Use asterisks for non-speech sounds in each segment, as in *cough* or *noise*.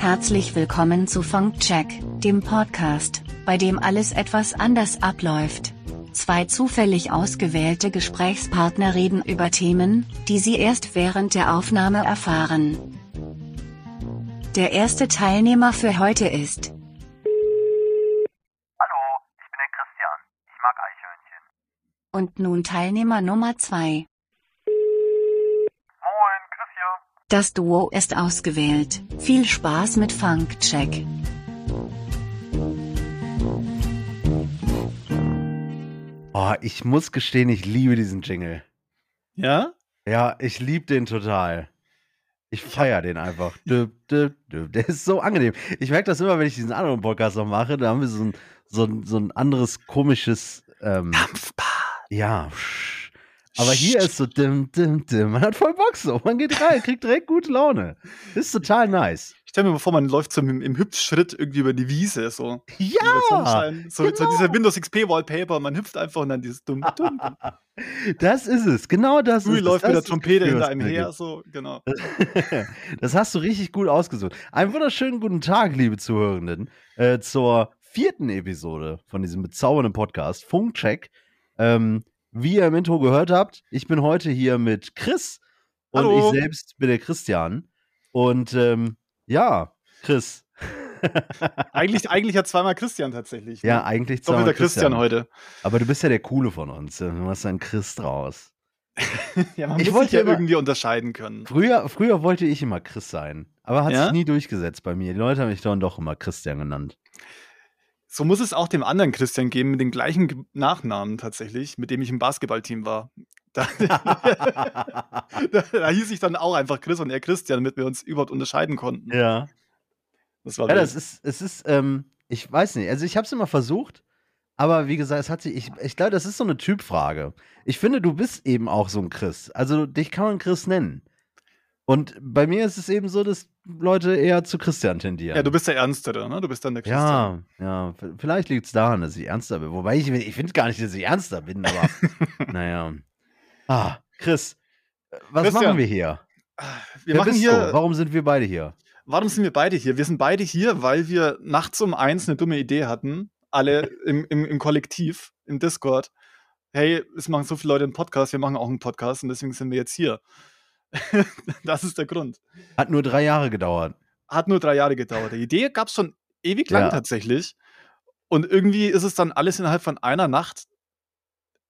Herzlich willkommen zu Funkcheck, dem Podcast, bei dem alles etwas anders abläuft. Zwei zufällig ausgewählte Gesprächspartner reden über Themen, die sie erst während der Aufnahme erfahren. Der erste Teilnehmer für heute ist Hallo, ich bin der Christian. Ich mag Eichhörnchen. und nun Teilnehmer Nummer zwei. Moin, Christian. Das Duo ist ausgewählt. Viel Spaß mit Funkcheck. Oh, ich muss gestehen, ich liebe diesen Jingle. Ja? Ja, ich liebe den total. Ich feiere den einfach. Düb, düb, düb. Der ist so angenehm. Ich merke das immer, wenn ich diesen anderen Podcast noch mache. Da haben wir so ein, so ein, so ein anderes komisches. Ähm, Dampfbad. ja. sch- Aber hier ist so dim, dim, dim. Man hat voll Bock so. Man geht rein, kriegt direkt gute Laune. Ist total nice. Ich stell mir mal vor, man läuft so im, im Hüpfschritt irgendwie über die Wiese, so. Ja! So, so genau. dieser Windows XP Wallpaper, man hüpft einfach und dann dieses dumm, dumm. *laughs* Das ist es. Genau das Ui, ist läuft es. mit der Das Trompete das hinter einem her, so, genau. *laughs* das hast du richtig gut ausgesucht. Einen wunderschönen guten Tag, liebe Zuhörenden, äh, zur vierten Episode von diesem bezaubernden Podcast, Funkcheck. Ähm, wie ihr im Intro gehört habt, ich bin heute hier mit Chris und Hallo. ich selbst bin der Christian. Und ähm, ja, Chris. *laughs* Eigentlich, eigentlich ja zweimal Christian tatsächlich. ja, ne? eigentlich Doppelter zweimal Christian heute. Aber du bist ja der Coole von uns. Du machst einen Chris draus. *laughs* Ja, man Ich muss wollte sich ja immer- irgendwie unterscheiden können. Früher, früher wollte ich immer Chris sein, aber hat Ja? sich nie durchgesetzt bei mir. Die Leute haben mich dann doch immer Christian genannt. So muss es auch dem anderen Christian geben, mit dem gleichen Ge- Nachnamen tatsächlich, mit dem ich im Basketballteam war. Da, *laughs* da, da hieß ich dann auch einfach Chris und er Christian, damit wir uns überhaupt unterscheiden konnten. ja. Das war Ja, das ist, es ist, ähm, ich weiß nicht, also ich habe es immer versucht, aber wie gesagt, es hat sich, ich, ich glaube, das ist so eine Typfrage. Ich finde, du bist eben auch so ein Chris. Also dich kann man Chris nennen. Und bei mir ist es eben so, dass Leute eher zu Christian tendieren. Ja, du bist der Ernstere, ne? Du bist dann der Christian. Ja, ja, vielleicht liegt es daran, dass ich ernster bin. Wobei ich, ich finde gar nicht, dass ich ernster bin, aber *laughs* naja. Ah, Chris, äh, was Christian, machen wir hier? Wir Wer machen hier. Du? Warum sind wir beide hier? Warum sind wir beide hier? Wir sind beide hier, weil wir nachts um eins eine dumme Idee hatten. Alle *laughs* im, im, im Kollektiv, im Discord. Hey, es machen so viele Leute einen Podcast, wir machen auch einen Podcast und deswegen sind wir jetzt hier. *laughs* das ist der Grund. Hat nur drei Jahre gedauert. Hat nur drei Jahre gedauert. Die Idee gab es schon ewig lang Ja. tatsächlich. Und irgendwie ist es dann alles innerhalb von einer Nacht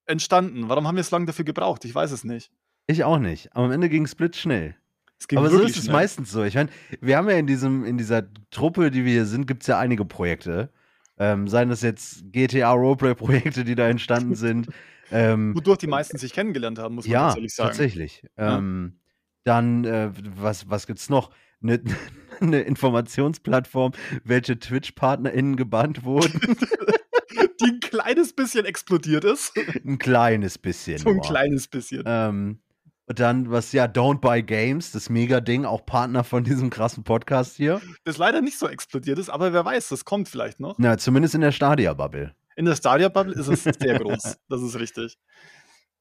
entstanden. Warum haben wir so lange dafür gebraucht? Ich weiß es nicht. Ich auch nicht. Aber am Ende ging es blitzschnell. Es ging Aber so ist es schnell. meistens so. Ich meine, wir haben ja in diesem, in dieser Truppe, die wir hier sind, gibt es ja einige Projekte. Ähm, seien das jetzt GTA Roleplay-Projekte, die da entstanden sind. *laughs* ähm, Wodurch die meisten sich kennengelernt haben, muss man ja, tatsächlich sagen. tatsächlich. Ja. Dann, äh, was, was gibt's noch? Eine, *laughs* eine Informationsplattform, welche Twitch-PartnerInnen gebannt wurden. *laughs* Die ein kleines bisschen explodiert ist. ein kleines bisschen. So ein nur. kleines bisschen. Ähm, und dann, was ja, Don't Buy Games, das Mega-Ding, auch Partner von diesem krassen Podcast hier. Das leider nicht so explodiert ist, aber wer weiß, das kommt vielleicht noch. Na, zumindest in der Stadia-Bubble. In der Stadia-Bubble ist es sehr groß. Das ist richtig.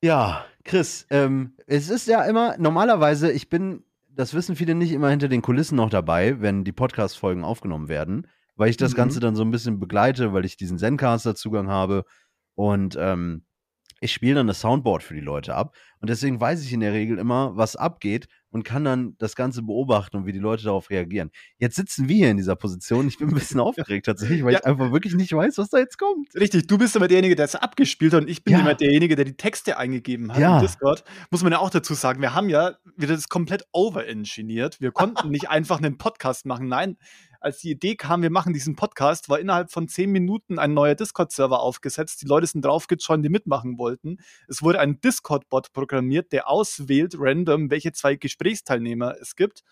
Ja, Chris, ähm, es ist ja immer, normalerweise, ich bin, das wissen viele nicht, immer hinter den Kulissen noch dabei, wenn die Podcast-Folgen aufgenommen werden, weil ich das Mhm. Ganze dann so ein bisschen begleite, weil ich diesen Zencaster-Zugang habe und ähm, ich spiele dann das Soundboard für die Leute ab und deswegen weiß ich in der Regel immer, was abgeht und kann dann das Ganze beobachten und wie die Leute darauf reagieren. Jetzt sitzen wir hier in dieser Position, ich bin ein bisschen *laughs* aufgeregt tatsächlich, weil Ja. ich einfach wirklich nicht weiß, was da jetzt kommt. Richtig, du bist aber derjenige, der es abgespielt hat und ich bin Ja. immer derjenige, der die Texte eingegeben hat Ja. im Discord. Muss man ja auch dazu sagen, wir haben ja wieder das komplett overengineert. Wir konnten *laughs* nicht einfach einen Podcast machen. Nein, als die Idee kam, wir machen diesen Podcast, war innerhalb von zehn Minuten ein neuer Discord-Server aufgesetzt. Die Leute sind draufgejoint, die mitmachen wollten. Es wurde ein Discord-Bot programmiert, der auswählt random, welche zwei Gesprächsteilnehmer es gibt.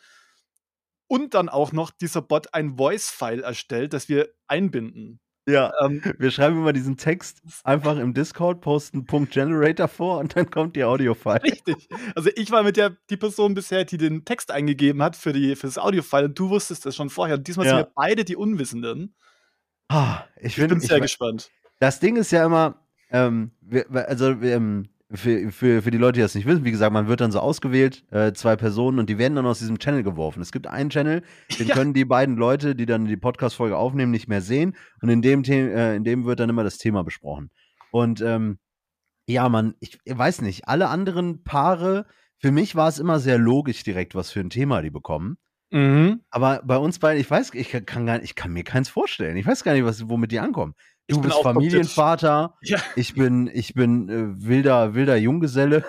Und dann auch noch dieser Bot ein Voice-File erstellt, das wir einbinden. Ja. Ähm, Wir schreiben immer diesen Text einfach im Discord, posten Punkt Generator vor und dann kommt die Audio-File. Richtig. Also ich war mit der die Person bisher, die den Text eingegeben hat für, die, für das Audio-File und du wusstest das schon vorher. Und diesmal Ja. sind wir beide die Unwissenden. Ah, ich Ich bin bin, sehr ich, gespannt. das Ding ist ja immer, ähm, wir, also wir, ähm, für, für, für die Leute, die das nicht wissen, wie gesagt, man wird dann so ausgewählt, äh, zwei Personen, und die werden dann aus diesem Channel geworfen. Es gibt einen Channel, den Ja. können die beiden Leute, die dann die Podcast-Folge aufnehmen, nicht mehr sehen. Und in dem, The äh, in dem wird dann immer das Thema besprochen. Und ähm, ja, man, ich, ich weiß nicht, alle anderen Paare, für mich war es immer sehr logisch direkt, was für ein Thema die bekommen. Mhm. Aber bei uns beiden, ich weiß, ich kann, gar, ich kann mir keins vorstellen. Ich weiß gar nicht, was, womit die ankommen. Ich Du bin bist Familienvater, Ja. ich bin, ich bin äh, wilder, wilder Junggeselle.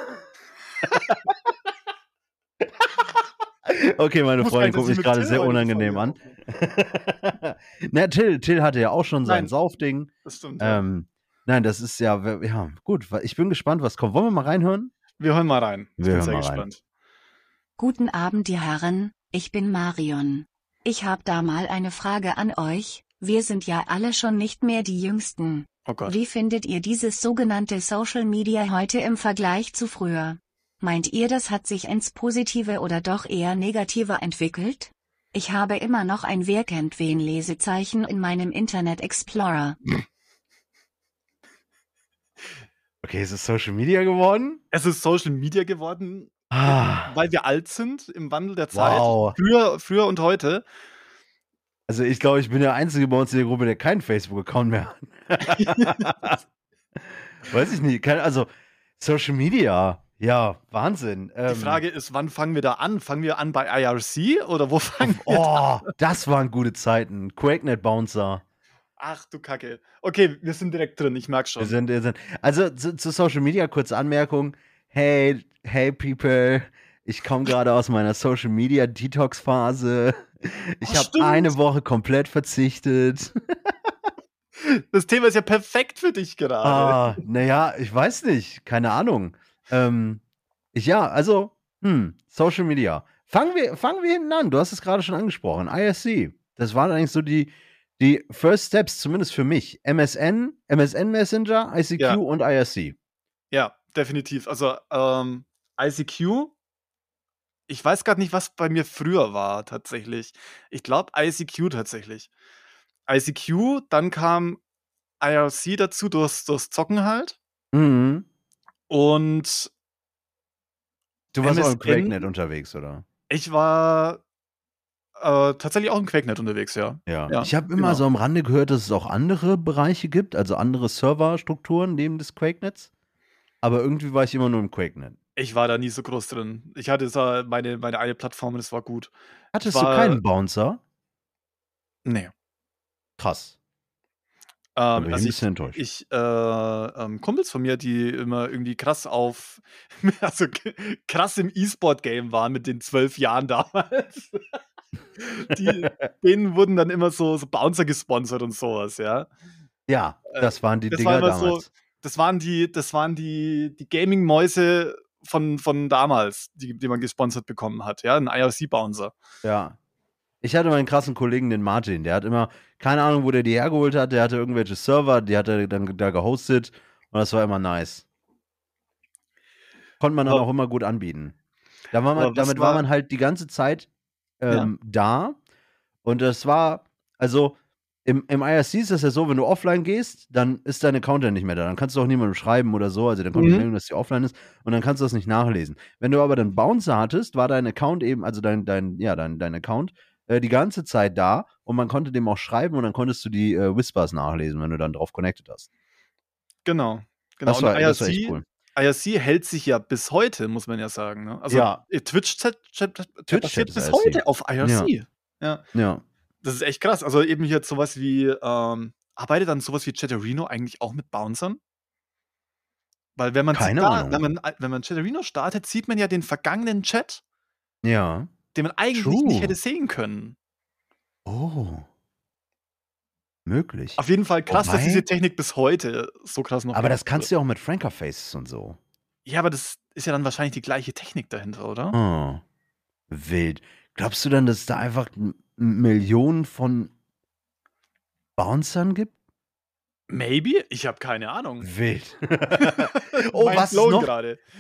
*laughs* okay, meine Freundin guckt ich mich gerade Till sehr unangenehm an. *laughs* Na, Till, Till hatte ja auch schon sein Nein. Saufding. Das stimmt. ja. Ähm, nein, das ist ja, ja, gut. Ich bin gespannt, was kommt. Wollen wir mal reinhören? Wir hören mal rein. Ich Wir bin hören sehr mal rein. gespannt. Guten Abend, ihr Herren, ich bin Marion. Ich habe da mal eine Frage an euch, wir sind ja alle schon nicht mehr die Jüngsten. Oh Gott. Wie findet ihr dieses sogenannte Social Media heute im Vergleich zu früher? Meint ihr, das hat sich ins Positive oder doch eher negativer entwickelt? Ich habe immer noch ein Wer kennt wen Lesezeichen in meinem Internet Explorer. Okay, ist es Social Media geworden? Es ist Social Media geworden, Ah, weil wir alt sind im Wandel der Zeit. wow. Früher, früher und heute. Also ich glaube, ich bin der Einzige bei uns in der Gruppe, der keinen Facebook-Account mehr hat. *laughs* Weiß ich nicht. Kein, also Social Media, ja, Wahnsinn. Die Ähm, Frage ist, wann fangen wir da an? Fangen wir an bei IRC oder wo fangen wir Oh, das waren gute Zeiten. QuakeNet Bouncer. Ach du Kacke. Okay, wir sind direkt drin, ich merke schon. Wir sind, wir sind. Also zu, zu Social Media kurze Anmerkung. Hey, hey people, ich komme gerade aus meiner Social Media Detox Phase. Ich Oh, habe eine Woche komplett verzichtet. *laughs* das Thema ist ja perfekt für dich gerade. Ah, naja, ich weiß nicht. Keine Ahnung. Ähm, ich, ja, also, hm, Social Media. Fangen wir, fangen wir hinten an. Du hast es gerade schon angesprochen. ISC. Das waren eigentlich so die, die First Steps, zumindest für mich. MSN, MSN Messenger, ICQ Ja. und ISC. Ja, definitiv. Also ähm, ICQ, ich weiß gerade nicht, was bei mir früher war tatsächlich. Ich glaube ICQ tatsächlich. ICQ, dann kam IRC dazu durchs, durchs Zocken halt. Mhm. Und Du warst auch im MSN? QuakeNet unterwegs, oder? ich war äh, tatsächlich auch im Quakenet unterwegs, ja. Ja. Ja, ich habe immer genau. so am Rande gehört, dass es auch andere Bereiche gibt, also andere Serverstrukturen neben des QuakeNets. Aber irgendwie war ich immer nur im QuakeNet. Ich war da nie so groß drin. Ich hatte da meine, meine eine Plattform und es war gut. Hattest war- du keinen Bouncer? Nee. Krass. Bin Ähm, ich also ein ich, bisschen enttäuscht. ich äh, ähm, Kumpels von mir, die immer irgendwie krass auf, *laughs* also krass im E-Sport-Game waren mit den zwölf Jahren damals. *laughs* die, denen wurden dann immer so, so Bouncer gesponsert und sowas, ja. Ja, Äh, das waren die das Dinger war immer so- damals. Das waren die, das waren die, die Gaming-Mäuse von, von damals, die, die man gesponsert bekommen hat, ja, ein IRC-Bouncer. Ja. Ich hatte meinen krassen Kollegen, den Martin, der hat immer, keine Ahnung, wo der die hergeholt hat, der hatte irgendwelche Server, die hat er dann da gehostet und das war immer nice. Konnte man dann Aber- auch immer gut anbieten. Da war man, damit war war- man halt die ganze Zeit ähm, da und das war, also im, im IRC ist das ja so, wenn du offline gehst, dann ist dein Account ja nicht mehr da. Dann kannst du auch niemandem schreiben oder so, also dann kommt Mhm. die Meldung, dass die offline ist und dann kannst du das nicht nachlesen. Wenn du aber dann Bouncer hattest, war dein Account eben, also dein, dein, ja, dein, dein Account, äh, die ganze Zeit da und man konnte dem auch schreiben und dann konntest du die äh, Whispers nachlesen, wenn du dann drauf connected hast. Genau. Genau. Das war, und das war IRC, echt cool. IRC hält sich ja bis heute, muss man ja sagen. Ne? Also Ja. Twitch-Chat Chat, Twitch-Chat basiert ist bis IRC. heute auf IRC. Ja. Das ist echt krass. Also eben hier sowas wie, ähm, arbeitet dann sowas wie Chatterino eigentlich auch mit Bouncern? Weil wenn man, Keine da, wenn man wenn man Chatterino startet, sieht man ja den vergangenen Chat, Ja. den man eigentlich True. nicht hätte sehen können. Oh. Möglich. Auf jeden Fall krass, dass Wobei- diese Technik bis heute so krass noch Aber das kannst wird. du ja auch mit Franker Faces und so. Ja, aber das ist ja dann wahrscheinlich die gleiche Technik dahinter, oder? Oh. Wild. Glaubst du dann, dass es da einfach Millionen von Bouncern gibt? Maybe? Ich habe keine Ahnung. Wild. *laughs* *laughs* oh, Mind was es, noch,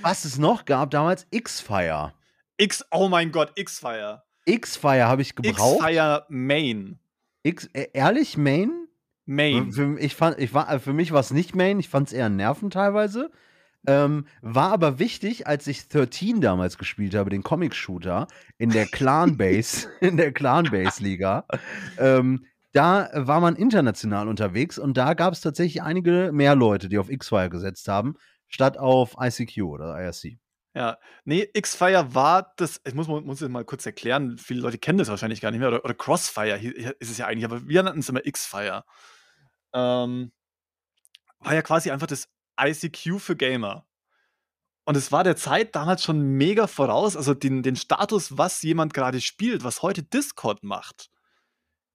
was es noch gab damals? X-Fire. X, oh mein Gott, X-Fire. X-Fire habe ich gebraucht. X-Fire Main. X äh, ehrlich, Main? Main. Für, ich fand, ich war, für mich war es nicht Main, ich fand es eher nerven teilweise. Ähm, war aber wichtig, als ich 13 damals gespielt habe, den Comic-Shooter, in der Clan-Base, *laughs* *laughs* in der Clan-Base-Liga. Ähm, da war man international unterwegs und da gab es tatsächlich einige mehr Leute, die auf X-Fire gesetzt haben, statt auf ICQ oder IRC. Ja, nee, X-Fire war das, ich muss, muss es mal kurz erklären, viele Leute kennen das wahrscheinlich gar nicht mehr, oder, oder Crossfire ist es ja eigentlich, aber wir nannten es immer X-Fire. Ähm, war ja quasi einfach das ICQ für Gamer. Und es war der Zeit damals schon mega voraus, also den, den Status, was jemand gerade spielt, was heute Discord macht,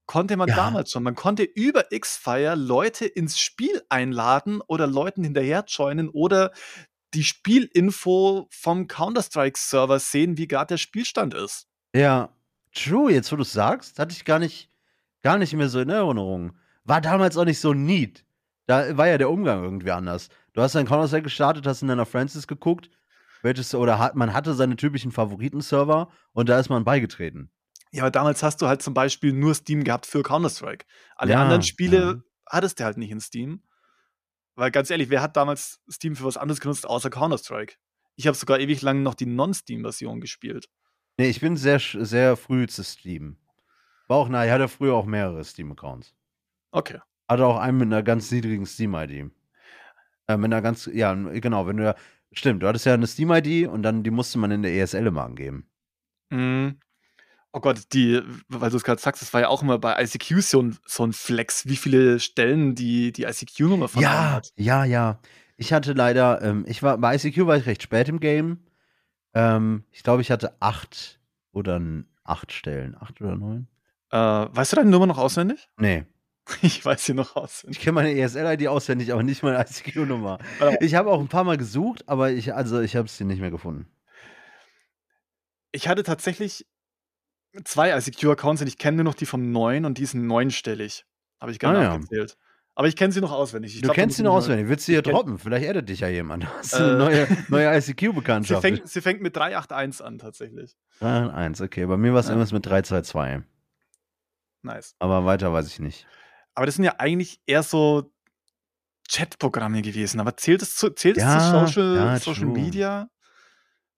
konnte man Ja. damals schon. Man konnte über X-Fire Leute ins Spiel einladen oder Leuten hinterher joinen oder die Spielinfo vom Counter-Strike-Server sehen, wie gerade der Spielstand ist. Ja, true, jetzt wo du es sagst, hatte ich gar nicht, gar nicht mehr so in Erinnerung. War damals auch nicht so neat. Da war ja der Umgang irgendwie anders. Du hast dein Counter-Strike gestartet, hast in deiner Francis geguckt, welches, oder hat, man hatte seine typischen Favoriten-Server und da ist man beigetreten. Ja, aber damals hast du halt zum Beispiel nur Steam gehabt für Counter-Strike. Alle Ja, anderen Spiele ja. hattest du halt nicht in Steam. Weil ganz ehrlich, wer hat damals Steam für was anderes genutzt außer Counter-Strike? Ich habe sogar ewig lang noch die Non-Steam-Version gespielt. Nee, ich bin sehr, sehr früh zu Steam. War auch, na, ich hatte früher auch mehrere Steam-Accounts. Okay. Hatte auch einen mit einer ganz niedrigen Steam-ID. Äh, mit einer ganz, ja, genau, wenn du ja, stimmt, du hattest ja eine Steam-ID und dann, die musste man in der ESL immer angeben. Mhm. Oh Gott, die, weil du es gerade sagst, das war ja auch immer bei ICQ so ein, so ein Flex, wie viele Stellen die, die ICQ-Nummer von Ja, hat. ja, ja. Ich hatte leider, ähm, ich war, bei ICQ war ich recht spät im Game. Ähm, ich glaube, ich hatte acht oder acht Stellen. Acht oder neun? Äh, weißt du deine Nummer noch auswendig? Nee. *laughs* Ich weiß sie noch Ich auswendig. kenne meine ESL-ID auswendig, aber nicht meine ICQ-Nummer. *laughs* Ich habe auch ein paar Mal gesucht, aber ich, also ich habe sie nicht mehr gefunden. Ich hatte tatsächlich zwei ICQ-Accounts und ich kenne nur noch die vom neuen und die sind neunstellig. Habe ich gerne Ah, ja. abgezählt. Aber ich kenne sie noch auswendig. Ich du glaub, kennst sie ich noch auswendig. Willst du hier Ich droppen? Vielleicht addet dich ja jemand. *laughs* Du Äh. eine neue, neue Sie ICQ-Bekanntschaft? fängt, sie fängt mit 381 an, tatsächlich. 1, okay. Bei mir war es Ja. irgendwas mit 322. Nice. Aber weiter weiß ich nicht. Aber das sind ja eigentlich eher so Chatprogramme gewesen. Aber zählt es zu, zählt es Ja, zu Social, ja, Social. Media?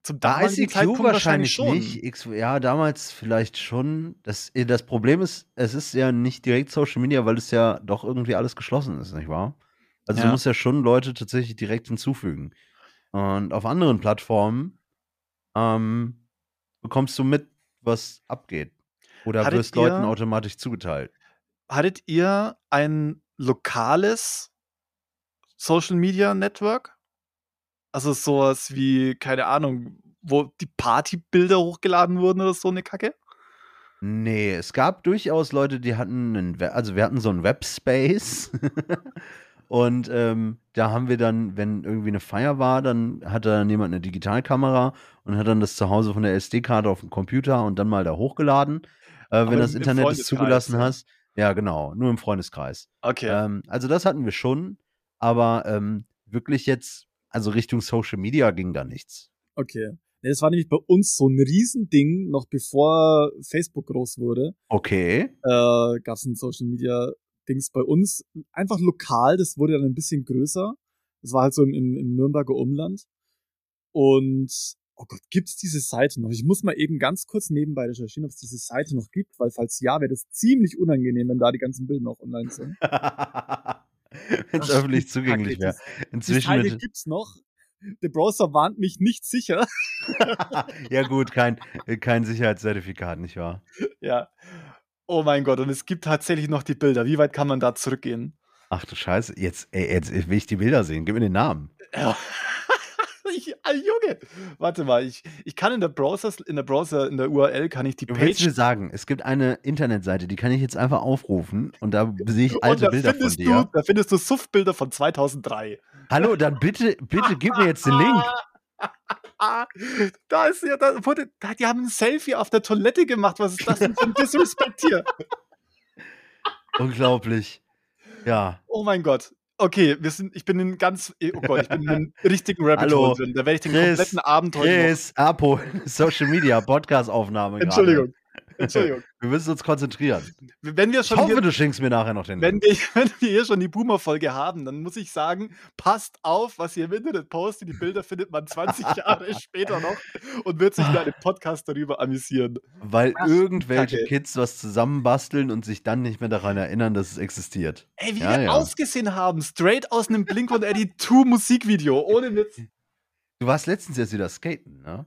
Zum damaligen ICQ Zeitpunkt wahrscheinlich, nicht. X, ja, damals vielleicht schon. Das, äh, das Problem ist, es ist ja nicht direkt Social Media, weil es ja doch irgendwie alles geschlossen ist, nicht wahr? Also Ja. du musst ja schon Leute tatsächlich direkt hinzufügen. Und auf anderen Plattformen ähm, bekommst du mit, was abgeht. Oder Hattet wirst Leuten automatisch zugeteilt. Hattet ihr ein lokales Social Media Network? Also sowas wie, keine Ahnung, wo die Partybilder hochgeladen wurden oder so eine Kacke? Nee, es gab durchaus Leute, die hatten einen, also wir hatten so einen Webspace *laughs* und ähm, da haben wir dann, wenn irgendwie eine Feier war, dann hatte dann jemand eine Digitalkamera und hat dann das zu Hause von der SD-Karte auf dem Computer und dann mal da hochgeladen. Äh, wenn das Internet es zugelassen ja. hast. Ja, genau, nur im Freundeskreis. Okay. Ähm, also das hatten wir schon, aber ähm, wirklich jetzt, also Richtung Social Media ging da nichts. Okay. Das war nämlich bei uns so ein Riesending, noch bevor Facebook groß wurde. Okay. Äh, Gab es ein Social Media Dings bei uns. Einfach lokal, das wurde dann ein bisschen größer. Das war halt so im, im, im Nürnberger Umland. Und, oh Gott, gibt's diese Seite noch? Ich muss mal eben ganz kurz nebenbei recherchieren, ob es diese Seite noch gibt, weil falls ja, wäre das ziemlich unangenehm, wenn da die ganzen Bilder noch online sind. *laughs* Wenn es öffentlich die zugänglich wäre. Die Inzwischen Seite mit, gibt's noch. Der Browser warnt mich nicht sicher. *laughs* ja gut, kein, kein Sicherheitszertifikat, nicht wahr? Ja. Oh mein Gott, und es gibt tatsächlich noch die Bilder. Wie weit kann man da zurückgehen? Ach du Scheiße, jetzt, ey, jetzt will ich die Bilder sehen. Gib mir den Namen. Ja. Ich, ah, Junge, warte mal, ich, ich kann in der Browser, in der Browser, in der URL kann ich die Du willst mir Page. sagen, es gibt eine Internetseite, die kann ich jetzt einfach aufrufen und da sehe ich alte Bilder von findest dir. du, da findest du Suff-Bilder von 2003. Hallo, dann bitte, bitte gib mir jetzt den Link. *laughs* Da ist ja, da wurde, da, die haben ein Selfie auf der Toilette gemacht. Was ist das denn für ein Disrespect hier? *laughs* Unglaublich. Ja. Oh mein Gott. Okay, wir sind, ich bin in ganz, oh Gott, ich bin in einem *laughs* richtigen Rabbit Hole drin. Da werde ich den Chris, kompletten Abend heute noch Chris, Apo, *laughs* Social Media, Podcast-Aufnahme. gerade. Entschuldigung. *laughs* Wir müssen uns konzentrieren. Wenn wir Ich schon hoffe, hier, du schenkst mir nachher noch den wenn wir, *laughs* wenn wir hier schon die Boomer-Folge haben, dann muss ich sagen, passt auf, was ihr im Internet postet. Die Bilder findet man 20 *laughs* Jahre später noch und wird sich in einem Podcast darüber amüsieren. Weil Ach, irgendwelche Kacke. Kids was zusammenbasteln und sich dann nicht mehr daran erinnern, dass es existiert. Ey, wie Ja, wir ja. ausgesehen haben. Straight aus einem Blink und Eddie 2 Musikvideo. Ohne Witz. Du warst letztens jetzt wieder skaten, ne?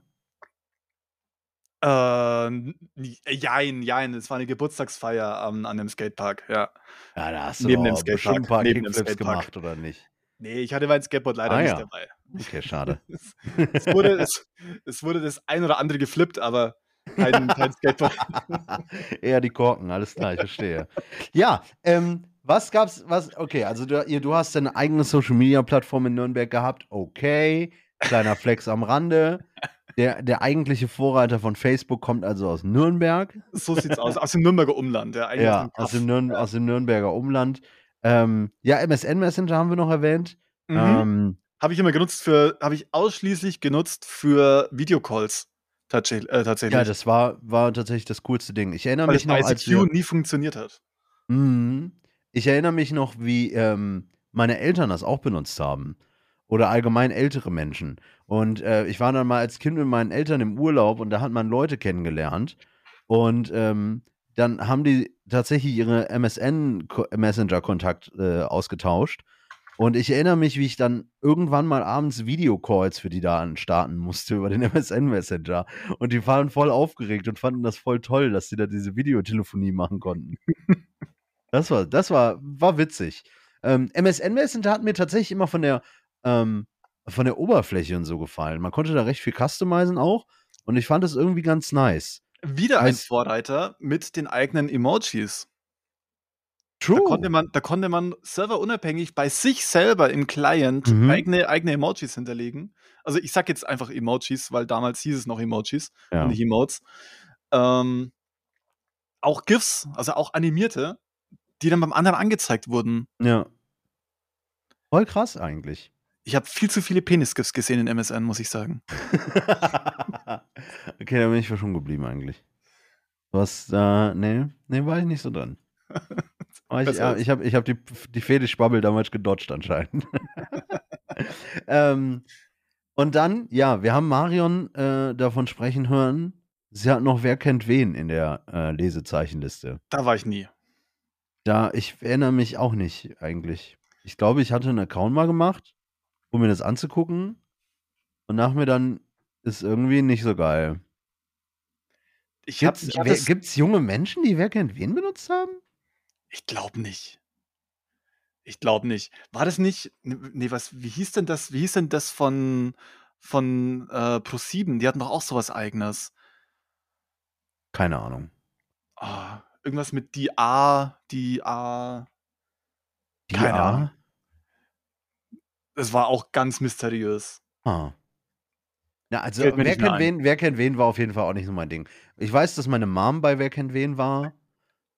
Äh, n- äh, jein, jein. Es war eine Geburtstagsfeier am- an einem Skatepark, ja. Ja, da hast du Neben dem bestimmt ein Skatepark, paar neben dem Skatepark. gemacht, oder nicht? Nee, ich hatte mein Skateboard leider Ah, nicht ja. dabei. Okay, *laughs* schade. Es, es, wurde, es, es wurde das ein oder andere geflippt, aber kein, kein Skateboard. *laughs* Eher die Korken, alles klar, ich verstehe. Ja, ähm, was gab's, was, okay, also du, du hast deine eigene Social-Media-Plattform in Nürnberg gehabt, okay, kleiner Flex am Rande. Der, der eigentliche Vorreiter von Facebook kommt also aus Nürnberg. So sieht's aus. Aus dem Nürnberger Umland. Ja, Ja, aus dem, Nürn, Ja. aus dem Nürnberger Umland. Ähm, ja, MSN Messenger haben wir noch erwähnt. Mhm. Ähm, habe ich immer genutzt für, habe ich ausschließlich genutzt für Videocalls. Tatsächlich. Äh, tatsächlich ja, das war, war tatsächlich das coolste Ding. Ich erinnere weil mich noch, als ICQ wir, nie funktioniert hat. Mhm. Ich erinnere mich noch, wie ähm, meine Eltern das auch benutzt haben. Oder allgemein ältere Menschen. Und äh, ich war dann mal als Kind mit meinen Eltern im Urlaub und da hat man Leute kennengelernt. Und ähm, dann haben die tatsächlich ihre MSN-Messenger-Kontakt äh, ausgetauscht. Und ich erinnere mich, wie ich dann irgendwann mal abends Videocalls für die da starten musste über den *laughs* MSN-Messenger. Und die waren voll aufgeregt und fanden das voll toll, dass sie da diese Videotelefonie machen konnten. Das war, das war, war witzig. Ähm, MSN Messenger hat mir tatsächlich immer von der, ähm, von der Oberfläche und so gefallen. Man konnte da recht viel customizen auch und ich fand es irgendwie ganz nice. Wieder ein Vorreiter mit den eigenen Emojis. True. Da konnte man, da konnte man serverunabhängig bei sich selber im Client Mhm. eigene, eigene Emojis hinterlegen. Also ich sag jetzt einfach Emojis, weil damals hieß es noch Emojis ja. und nicht Emotes. Ähm, auch GIFs, also auch animierte, die dann beim anderen angezeigt wurden. ja. Voll krass eigentlich. Ich habe viel zu viele Penis-GIFs gesehen in MSN, muss ich sagen. *laughs* okay, da bin ich schon geblieben eigentlich. Was, äh, nee, nee, war ich nicht so dran. *laughs* Ich als- ich habe ich hab die, die Fetischbubble damals gedodged anscheinend. *laughs* ähm, und dann, ja, wir haben Marion äh, davon sprechen hören. Sie hat noch Wer kennt wen in der äh, Lesezeichenliste. Da war ich nie. Da, ich erinnere mich auch nicht eigentlich. Ich glaube, ich hatte einen Account mal gemacht, um mir das anzugucken. Und nach mir dann ist irgendwie nicht so geil. Ich, hab- Gibt's, ich, hab wer, das- gibt's junge Menschen, die Wer kennt wen benutzt haben? ich glaube nicht. Ich glaube nicht. War das nicht. Nee, was, wie hieß denn das? Wie hieß denn das von, von äh, Pro7? Die hatten doch auch sowas eigenes. Keine Ahnung. Ah, irgendwas mit die A, die A. Die Keine A? Ahnung. Es war auch ganz mysteriös. Ah. Ja, also wer kennt, wen, wer kennt wen war auf jeden Fall auch nicht so mein Ding. Ich weiß, dass meine Mom bei Wer kennt wen war.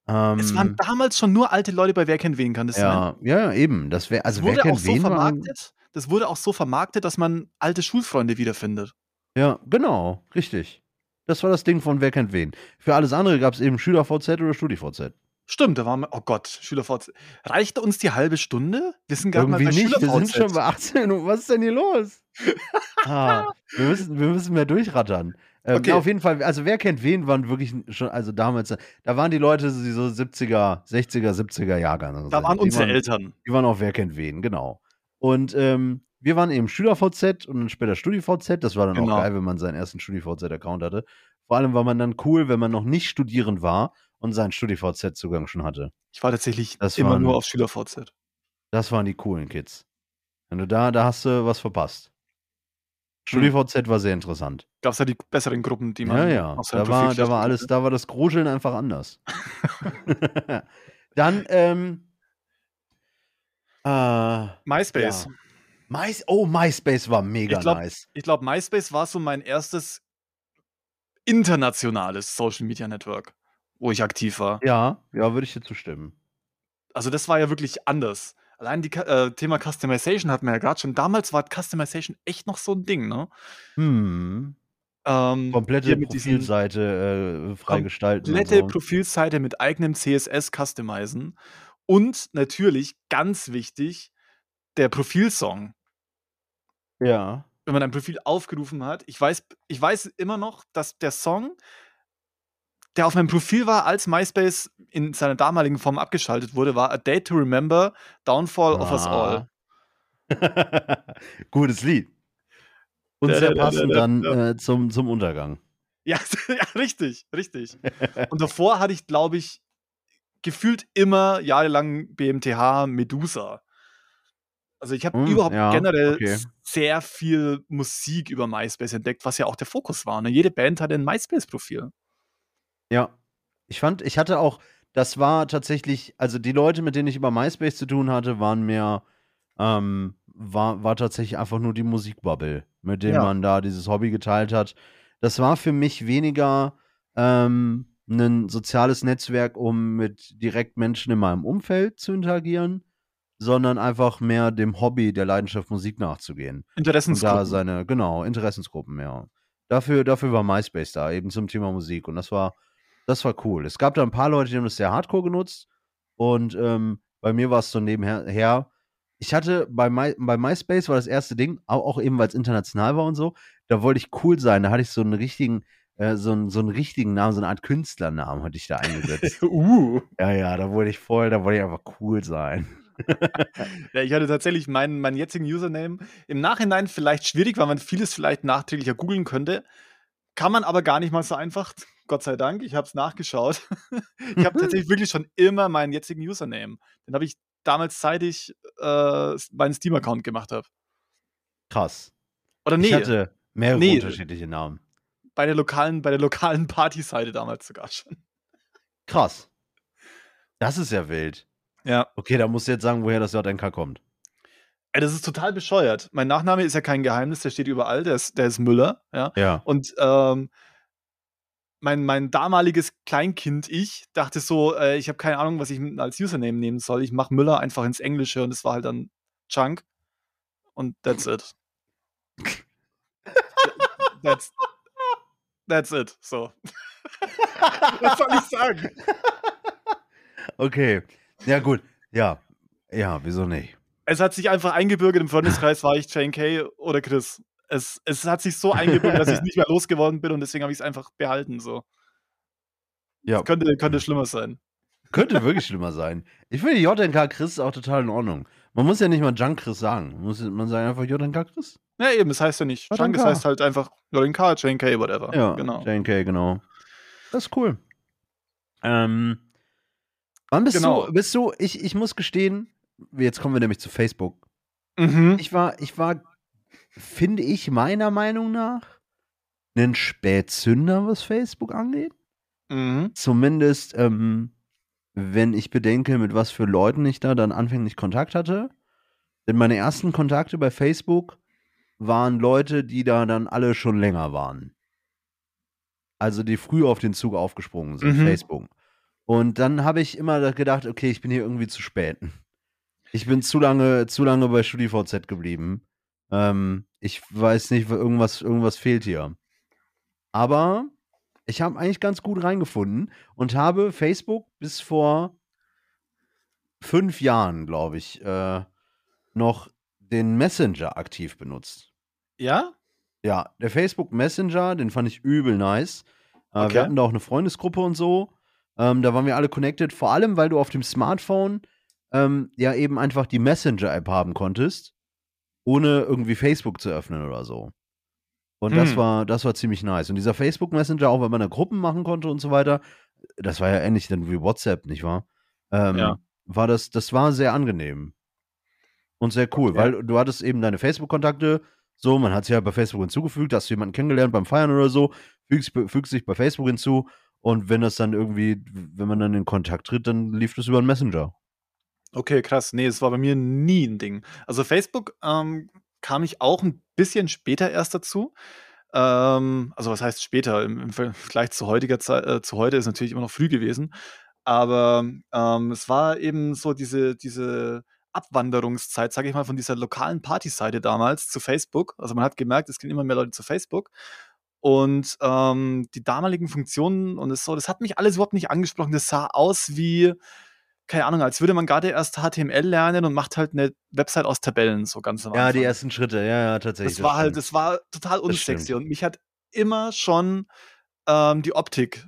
Ähm, Es waren damals schon nur alte Leute bei Wer kennt wen, kann das sein? ja, ja, ja, eben. Das wäre, also Das wer wurde auch so wen war. vermarktet. Das wurde auch so vermarktet, dass man alte Schulfreunde wiederfindet. Ja, genau, richtig. Das war das Ding von Wer kennt wen. Für alles andere gab es eben SchülerVZ oder StudiVZ. Stimmt, da waren wir. Oh Gott, SchülerVZ. Reichte uns die halbe Stunde? Wir sind gerade mal bei nicht. Wir sind schon SchülerVZ. bei 18 Minuten. Was ist denn hier los? ah, wir, müssen, wir müssen mehr durchrattern. Ähm, Okay. auf jeden Fall, also wer kennt wen, waren wirklich schon, also damals, da waren die Leute so so 70er, 60er, 70er Jahrgang. Da waren die unsere waren, Eltern. Die waren auch wer kennt wen, genau. Und ähm, wir waren eben SchülerVZ und dann später StudiVZ. Das war dann Genau. auch geil, wenn man seinen ersten StudiVZ-Account hatte. Vor allem war man dann cool, wenn man noch nicht studierend war und seinen StudiVZ-Zugang schon hatte. Ich war tatsächlich Das immer waren- nur auf SchülerVZ. Das waren die coolen Kids. Wenn du da, da hast du was verpasst. Hm. StudiVZ war sehr interessant. Gab es da die besseren Gruppen, die man Ja, ja. Da war, da war alles, da war das Gruscheln einfach anders. *laughs* *laughs* Dann, ähm, äh, MySpace. Ja. Mais, oh, MySpace war mega Ich glaub- nice. Ich glaube, MySpace war so mein erstes internationales Social Media Network, wo ich aktiv war. Ja, ja, würde ich dir zustimmen. Also das war ja wirklich anders. Allein die äh, Thema Customization hatten wir ja gerade schon. Damals war Customization echt noch so ein Ding, ne? Hm. Ähm, Komplette Profilseite äh, frei gestalten und komplette so. Profilseite mit eigenem CSS customizen und natürlich, ganz wichtig, der Profilsong. Ja. Wenn man ein Profil aufgerufen hat. Ich weiß ich weiß immer noch, dass der Song, der auf meinem Profil war, als MySpace in seiner damaligen Form abgeschaltet wurde, war „A Day to Remember, Downfall of Us All“. Ah. *laughs* Gutes Lied. Und sehr passend da, dann, *laughs* da. äh, zum zum Untergang. Ja, *laughs* ja, richtig, richtig. Und davor hatte ich, glaube ich, gefühlt immer jahrelang BMTH Medusa. Also, ich habe Hm, überhaupt ja, generell okay. sehr viel Musik über MySpace entdeckt, was ja auch der Fokus war, ne? Jede Band hatte 'n MySpace-Profil. Ja. Ich fand ich hatte auch das war tatsächlich also, die Leute, mit denen ich über MySpace zu tun hatte, waren mehr ähm, war war tatsächlich einfach nur die Musikbubble, mit denen Ja. man da dieses Hobby geteilt hat. Das war für mich weniger, ähm, 'nen soziales Netzwerk, um mit direkt Menschen in meinem Umfeld zu interagieren, sondern einfach mehr dem Hobby, der Leidenschaft Musik nachzugehen. Und da Interessensgruppen. seine genau, Interessensgruppen, ja. Dafür dafür war MySpace da, eben zum Thema Musik und das war das war cool. Es gab da 'n paar Leute, die haben das sehr hardcore genutzt und, ähm, bei mir war's so nebenher her ich hatte bei My bei MySpace war das erste Ding, au auch eben, weil's international war und so, da wollte ich cool sein. Da hatte ich so 'n richtigen äh, so 'n so 'n richtigen Namen, so 'ne Art Künstlernamen hatte ich da eingesetzt. *laughs* Uh. Ja, ja, da wollte ich voll da wollte ich einfach cool sein. *laughs* Ja, ich hatte tatsächlich meinen meinen jetzigen Username im Nachhinein vielleicht schwierig, weil man vieles vielleicht nachträglicher googeln könnte. Kann man aber gar nicht mal so einfach, Gott sei Dank. Ich habe es nachgeschaut. *laughs* Ich habe tatsächlich wirklich schon immer meinen jetzigen Username. Den habe ich damals, seit ich, äh, meinen Steam-Account gemacht habe. Krass. Oder Ich ne. hatte mehrere Ne. unterschiedliche Namen. Bei der lokalen bei der lokalen Partyseite damals sogar schon. Krass. Das ist ja wild. Ja. Okay, da musst du jetzt sagen, woher das JNK kommt. Ey, das ist total bescheuert. Mein Nachname ist ja kein Geheimnis, der steht überall, der ist der ist Müller, ja? Ja. Und, ähm mein mein damaliges Kleinkind-Ich dachte so, äh, ich habe keine Ahnung, was ich als Username nehmen soll. Ich mache Müller einfach ins Englische und das war halt dann Chunk und that's it. *laughs* That's that's it, so. *laughs* Was soll ich sagen? Okay. Ja, gut. Ja. Ja, wieso nicht? Es hat sich einfach eingebürgert, im Freundeskreis war ich JNK oder Chris. Es es hat sich so eingebürgert, dass ich's nicht mehr losgeworden bin und deswegen habe ich's einfach behalten so. Ja. Es könnte könnte schlimmer sein. Könnte wirklich schlimmer sein. Ich finde JNK Chris auch total in Ordnung. Man muss ja nicht mal Junk Chris sagen. Man muss man sagt einfach JNK Chris. Ja, eben, es heißt ja nicht Chunk, es heißt halt einfach JNK, JNK, whatever. Ja, Genau. JNK, genau. Das ist cool. Ähm, wann bist Genau. du bist du ich ich muss gestehen, jetzt kommen wir nämlich zu Facebook. Mhm. Ich war ich war, finde ich, meiner Meinung nach 'nen Spätzünder, was Facebook angeht. Mhm. Zumindest, ähm, wenn ich bedenke, mit was für Leuten ich da dann anfänglich Kontakt hatte. Denn meine ersten Kontakte bei Facebook waren Leute, die da dann alle schon länger waren. Also, die früh auf den Zug aufgesprungen sind, Mhm. Facebook. Und dann habe ich immer da gedacht: „Okay, ich bin hier irgendwie zu spät. Ich bin zu lange zu lange bei StudiVZ geblieben. Ähm, ich weiß nicht, irgendwas irgendwas fehlt hier.“ Aber ich habe eigentlich ganz gut reingefunden und habe Facebook bis vor 5 Jahren, glaube ich, äh, noch den Messenger aktiv benutzt. Ja? Ja, der Facebook Messenger, den fand ich übel nice. Äh, Okay. wir hatten da auch 'ne Freundesgruppe und so. Ähm, da waren wir alle connected, vor allem, weil du auf dem Smartphone, ähm, ja eben einfach die Messenger-App haben konntest, ohne irgendwie Facebook zu öffnen oder so. Und das Hm. war das war ziemlich nice. Und dieser Facebook Messenger, auch wenn man da Gruppen machen konnte und so weiter, das war ja ähnlich dann wie WhatsApp, nicht wahr? Ähm, Ja. war das das war sehr angenehm. Und sehr cool, Okay. weil du hattest eben deine Facebook-Kontakte, so, man hat sich halt bei Facebook hinzugefügt, hast du jemanden kennengelernt beim Feiern oder so, fügst fügst dich bei Facebook hinzu und wenn das dann irgendwie wenn man dann in Kontakt tritt, dann lief das über 'n Messenger. Okay, krass. Ne, es war bei mir nie 'n Ding. Also, Facebook, ähm, kam ich auch 'n bisschen später erst dazu. Ähm, also, was heißt später? Im im Vergleich *laughs* zu heutiger Zei äh, zu heute ist natürlich immer noch früh gewesen. Aber, ähm, es war eben so diese diese Abwanderungszeit, sage ich mal, von dieser lokalen Partyseite damals zu Facebook. Also, man hat gemerkt, es gehen immer mehr Leute zu Facebook. Und ähm, die damaligen Funktionen und es so, das hat mich alles überhaupt nicht angesprochen. Das sah aus wie, keine Ahnung, als würde man gerade erst HTML lernen und macht halt eine Website aus Tabellen, so ganz am Ja, die ersten Schritte, ja, ja, tatsächlich. Das war halt, stimmt. das war total Das unsexy und mich hat immer schon ähm, die Optik,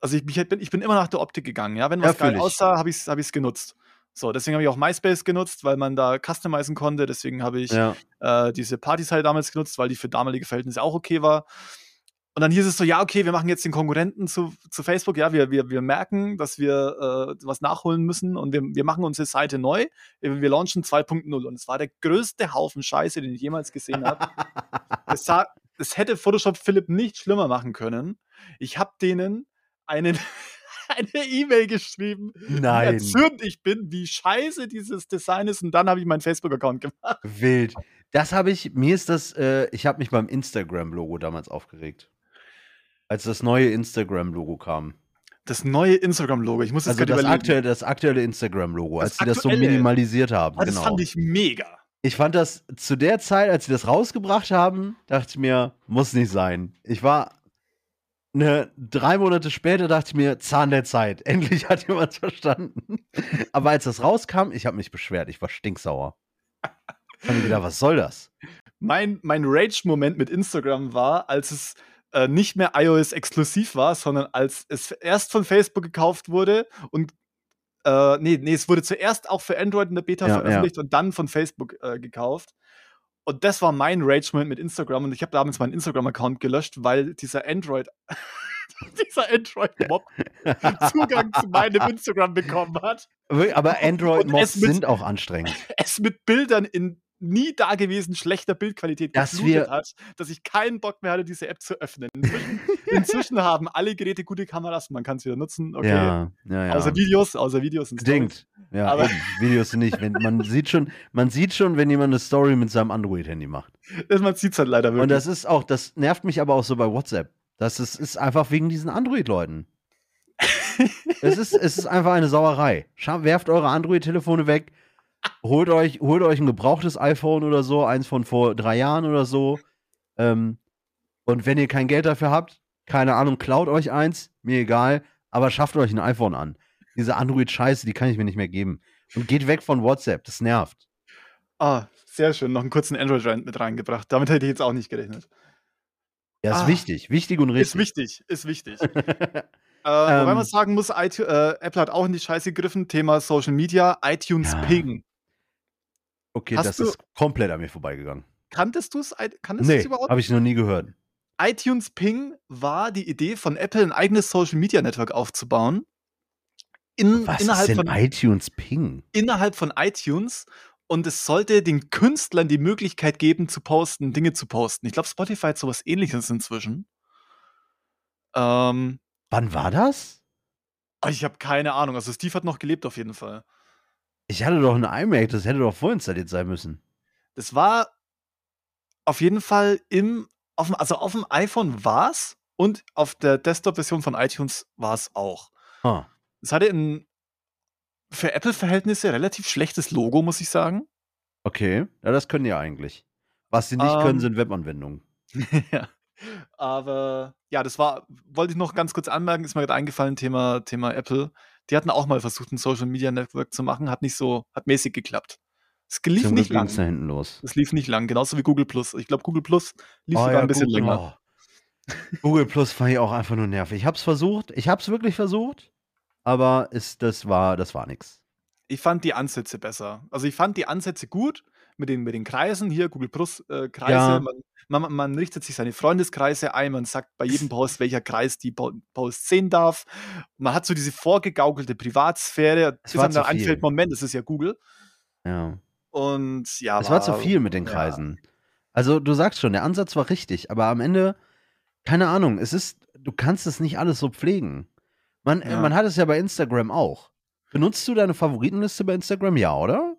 also ich, mich, hat- bin, ich bin immer nach der Optik gegangen, ja, wenn Ja, was geil fühl ich. aussah, habe ich es hab ich's genutzt. So, deswegen habe ich auch MySpace genutzt, weil man da customizen konnte, deswegen habe ich Ja, äh, diese Partyseite damals genutzt, weil die für damalige Verhältnisse auch okay war. Und dann hieß es so, ja, okay, wir machen jetzt den Konkurrenten zu, zu Facebook, ja, wir, wir, wir merken, dass wir äh, was nachholen müssen und wir, wir machen unsere Seite neu, wir launchen 2.0 und es war der größte Haufen Scheiße, den ich jemals gesehen habe. *laughs* es, sah, es hätte Photoshop Philipp nicht schlimmer machen können. Ich habe denen einen, *laughs* eine E-Mail geschrieben, wie Nein. erzürnt ich bin, wie scheiße dieses Design ist und dann habe ich meinen Facebook-Account gemacht. wild. Das habe ich, mir ist das, äh, ich habe mich beim Instagram-Logo damals aufgeregt. Als das neue Instagram-Logo kam. Das neue Instagram-Logo. Ich muss jetzt Also gerade das überlegen. aktuelle, das aktuelle Instagram-Logo, Das als sie das so aktuelle. minimalisiert haben. Ah, das genau. fand ich mega. Ich fand das zu der Zeit, als sie das rausgebracht haben, dachte ich mir, muss nicht sein. Ich war ne, drei Monate später, dachte ich mir, Zahn der Zeit. *laughs* Endlich hat jemand verstanden. Aber als das rauskam, ich habe mich beschwert. Ich war stinksauer. Ich hab mir gedacht, was soll das? Mein, mein Rage-Moment mit Instagram war, als es äh, nicht mehr iOS-exklusiv war, sondern als es erst von Facebook gekauft wurde und äh, nee, nee, es wurde zuerst auch für Android in der Beta Ja, veröffentlicht und dann von Facebook äh, gekauft. Und das war mein Rage-Moment mit Instagram und ich habe damals meinen Instagram-Account gelöscht, weil dieser Android, *laughs* dieser Android-Mob *laughs* Zugang zu meinem Instagram bekommen hat. Aber mit- sind auch anstrengend. *laughs* es mit Bildern in nie dagewesen schlechter Bildqualität Dass geflutet wir- hat, dass ich keinen Bock mehr hatte, diese App zu öffnen. Inzwischen, *laughs* inzwischen haben alle Geräte gute Kameras, man kann es wieder nutzen. Okay. Ja, ja, ja. Außer Videos, außer Videos und Bedingt. Ja, Aber-. Videos nicht. Wenn, man, sieht schon, man sieht schon, wenn jemand eine Story mit seinem Android-Handy macht. Man sieht es halt leider wirklich. Und das ist auch, das nervt mich aber auch so bei WhatsApp. Das ist, ist einfach wegen diesen Android-Leuten. *laughs* es, ist, es ist einfach eine Sauerei. Werft eure Android-Telefone weg, holt euch, holt euch ein gebrauchtes iPhone oder so, eins von vor drei Jahren oder so. Ähm, und wenn ihr kein Geld dafür habt, keine Ahnung, klaut euch eins, mir egal, aber schafft euch ein iPhone an. Diese Android-Scheiße, die kann ich mir nicht mehr geben. Und geht weg von WhatsApp, das nervt. ah, sehr schön. Noch einen kurzen Android-Rant mit reingebracht. Damit hätte ich jetzt auch nicht gerechnet. Ja, ist Ah. wichtig, wichtig und Ist richtig. wichtig, ist wichtig. *laughs* äh, wobei Ähm. man sagen muss, iTu- äh, Apple hat auch in die Scheiße gegriffen. Thema Social Media, iTunes Ja. Ping. Okay, Hast das du- ist komplett an mir vorbeigegangen. Kanntest du es? Kanntest du Nee, es überhaupt? habe ich noch nie gehört. iTunes Ping war die Idee von Apple, ein eigenes Social Media Network aufzubauen. In, Was innerhalb, ist denn von, iTunes Ping? innerhalb von iTunes. Und es sollte den Künstlern die Möglichkeit geben, zu posten, Dinge zu posten. Ich glaube, Spotify hat sowas ähnliches inzwischen. Ähm, Wann war das? aber ich habe keine Ahnung. Also Steve hat noch gelebt auf jeden Fall. Ich hatte doch eine iMac, das hätte doch vorinstalliert sein müssen. Das war auf jeden Fall im, auf dem, also auf dem iPhone war es und auf der Desktop-Version von iTunes war es auch. Es hatte ein für Apple-Verhältnisse relativ schlechtes Logo, muss ich sagen. Okay, ja, das können die ja eigentlich. Was sie nicht Ähm. können, sind Webanwendungen. *laughs* ja. Aber ja, das war, wollte ich noch ganz kurz anmerken, ist mir gerade eingefallen, Thema, Thema Apple. Die hatten auch mal versucht, ein Social Media Network zu machen, hat nicht so, hat mäßig geklappt. Es lief Zum nicht lang. da hinten los. Es lief nicht lang, genauso wie Google Plus. Ich glaube, Google Plus lief Oh sogar ja, ein bisschen Google, länger. oh. Google Plus fand ich auch einfach nur nervig. Ich hab's versucht, ich hab's wirklich versucht, aber ist, das war, das war nix. Ich fand die Ansätze besser. Also ich fand die Ansätze gut mit den, mit den Kreisen hier, Google Plus äh, Kreise. Ja. Man, man, man richtet sich seine Freundeskreise ein, man sagt bei jedem *laughs* Post, welcher Kreis die Po- Post sehen darf. Man hat so diese vorgegaukelte Privatsphäre, Es bis war einem dann zu viel. einfällt, Moment, das ist ja Google. Ja. Und ja, Es war zu viel mit den ja. Kreisen. Also, du sagst schon, der Ansatz war richtig, aber am Ende, keine Ahnung, es ist, du kannst es nicht alles so pflegen. Man, äh, Ja. man hat es ja bei Instagram auch. Benutzt du deine Favoritenliste bei Instagram? Ja, oder?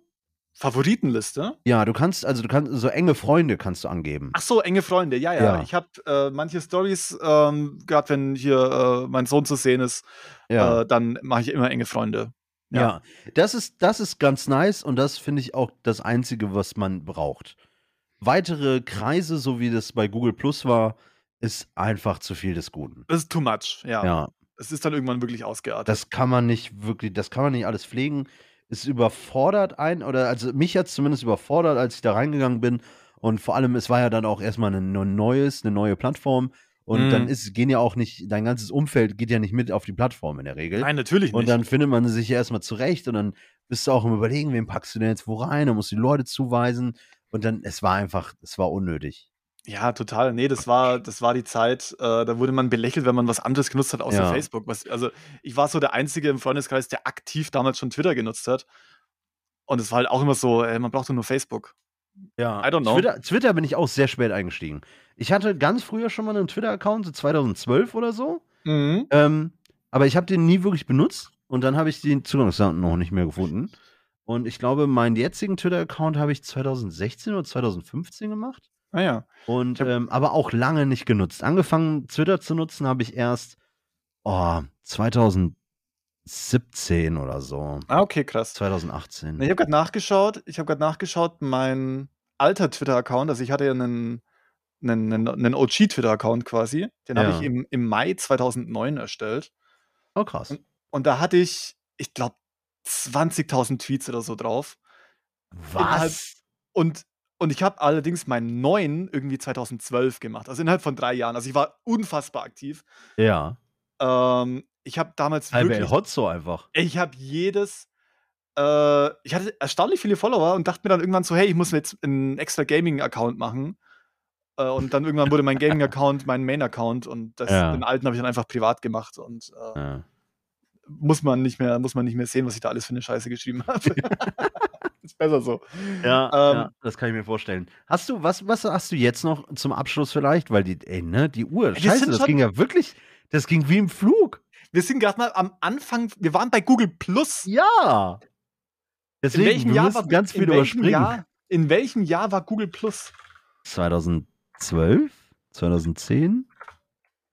Favoritenliste? Ja, du kannst, also du kannst, so enge Freunde kannst du angeben. Ach so, enge Freunde, ja, ja. Ja. Ich habe äh, manche Stories, ähm, gerade wenn hier äh, mein Sohn zu sehen ist, Ja. äh, dann mache ich immer enge Freunde. Ja, das ist, das ist ganz nice und das finde ich auch das Einzige, was man braucht. Weitere Kreise, so wie das bei Google Plus war, ist einfach zu viel des Guten. Das ist too much, ja. Ja, Es ist dann irgendwann wirklich ausgeartet. das kann man nicht wirklich, das kann man nicht alles pflegen. Es überfordert einen, oder also mich hat es zumindest überfordert, als ich da reingegangen bin. Und vor allem, es war ja dann auch erstmal ein neu- neues, eine neue Plattform. Und Mhm. dann ist, gehen ja auch nicht, dein ganzes Umfeld geht ja nicht mit auf die Plattform in der Regel. Nein, natürlich nicht. Und dann findet man sich ja erstmal zurecht und dann bist du auch im Überlegen, wen packst du denn jetzt wo rein, dann musst du die Leute zuweisen. Und dann, es war einfach, es war unnötig. Ja, total. Nee, das war, das war die Zeit, äh, da wurde man belächelt, wenn man was anderes genutzt hat außer Ja. Facebook. Was, also ich war so der Einzige im Freundeskreis, der aktiv damals schon Twitter genutzt hat. Und es war halt auch immer so, ey, man braucht nur Facebook. Ja, I don't know. Twitter, Twitter bin ich auch sehr spät eingestiegen. Ich hatte ganz früher schon mal einen Twitter-Account, so 2012 oder so. Mhm. Ähm, aber ich habe den nie wirklich benutzt und dann habe ich den Zugangsdaten noch nicht mehr gefunden. Und ich glaube, meinen jetzigen Twitter-Account habe ich 2016 oder 2015 gemacht. Naja. Und Ich hab- ähm, aber auch lange nicht genutzt. Angefangen, Twitter zu nutzen, habe ich erst oh, 2017 oder so. Ah, okay, krass. 2018. Na, Ich habe gerade nachgeschaut, ich habe gerade nachgeschaut, mein alter Twitter-Account, also ich hatte ja einen, einen, einen, einen OG-Twitter-Account quasi, den habe Ja. ich im, im Mai 2009 erstellt. Oh, krass. Und da hatte ich, ich glaube, 20.000 Tweets oder so drauf. innerhalb- Was? Und, und ich habe allerdings meinen neuen irgendwie 2012 gemacht, also innerhalb von drei Jahren. Also ich war unfassbar aktiv. Ja. Ähm, ich habe damals Halbe wirklich, El Hotzo einfach. ich habe jedes, äh, ich hatte erstaunlich viele Follower und dachte mir dann irgendwann so, hey, ich muss mir jetzt einen extra Gaming-Account machen. Äh, und dann irgendwann wurde mein Gaming-Account mein Main-Account und das, Ja. den alten habe ich dann einfach privat gemacht und äh, Ja. muss man nicht mehr, muss man nicht mehr sehen, was ich da alles für eine Scheiße geschrieben habe. *laughs* ist besser so. Ja, Ähm, ja, das kann ich mir vorstellen. Hast du, was, was hast du jetzt noch zum Abschluss vielleicht? Weil die, ey, ne, die Uhr, Wir scheiße, das ging ja wirklich, das ging wie im Flug. Wir sind gerade mal am Anfang, wir waren bei Google Plus. Ja. Deswegen, in welchem Jahr war, ganz viel in überspringen. Jahr, in welchem Jahr war Google Plus? 2012? 2010?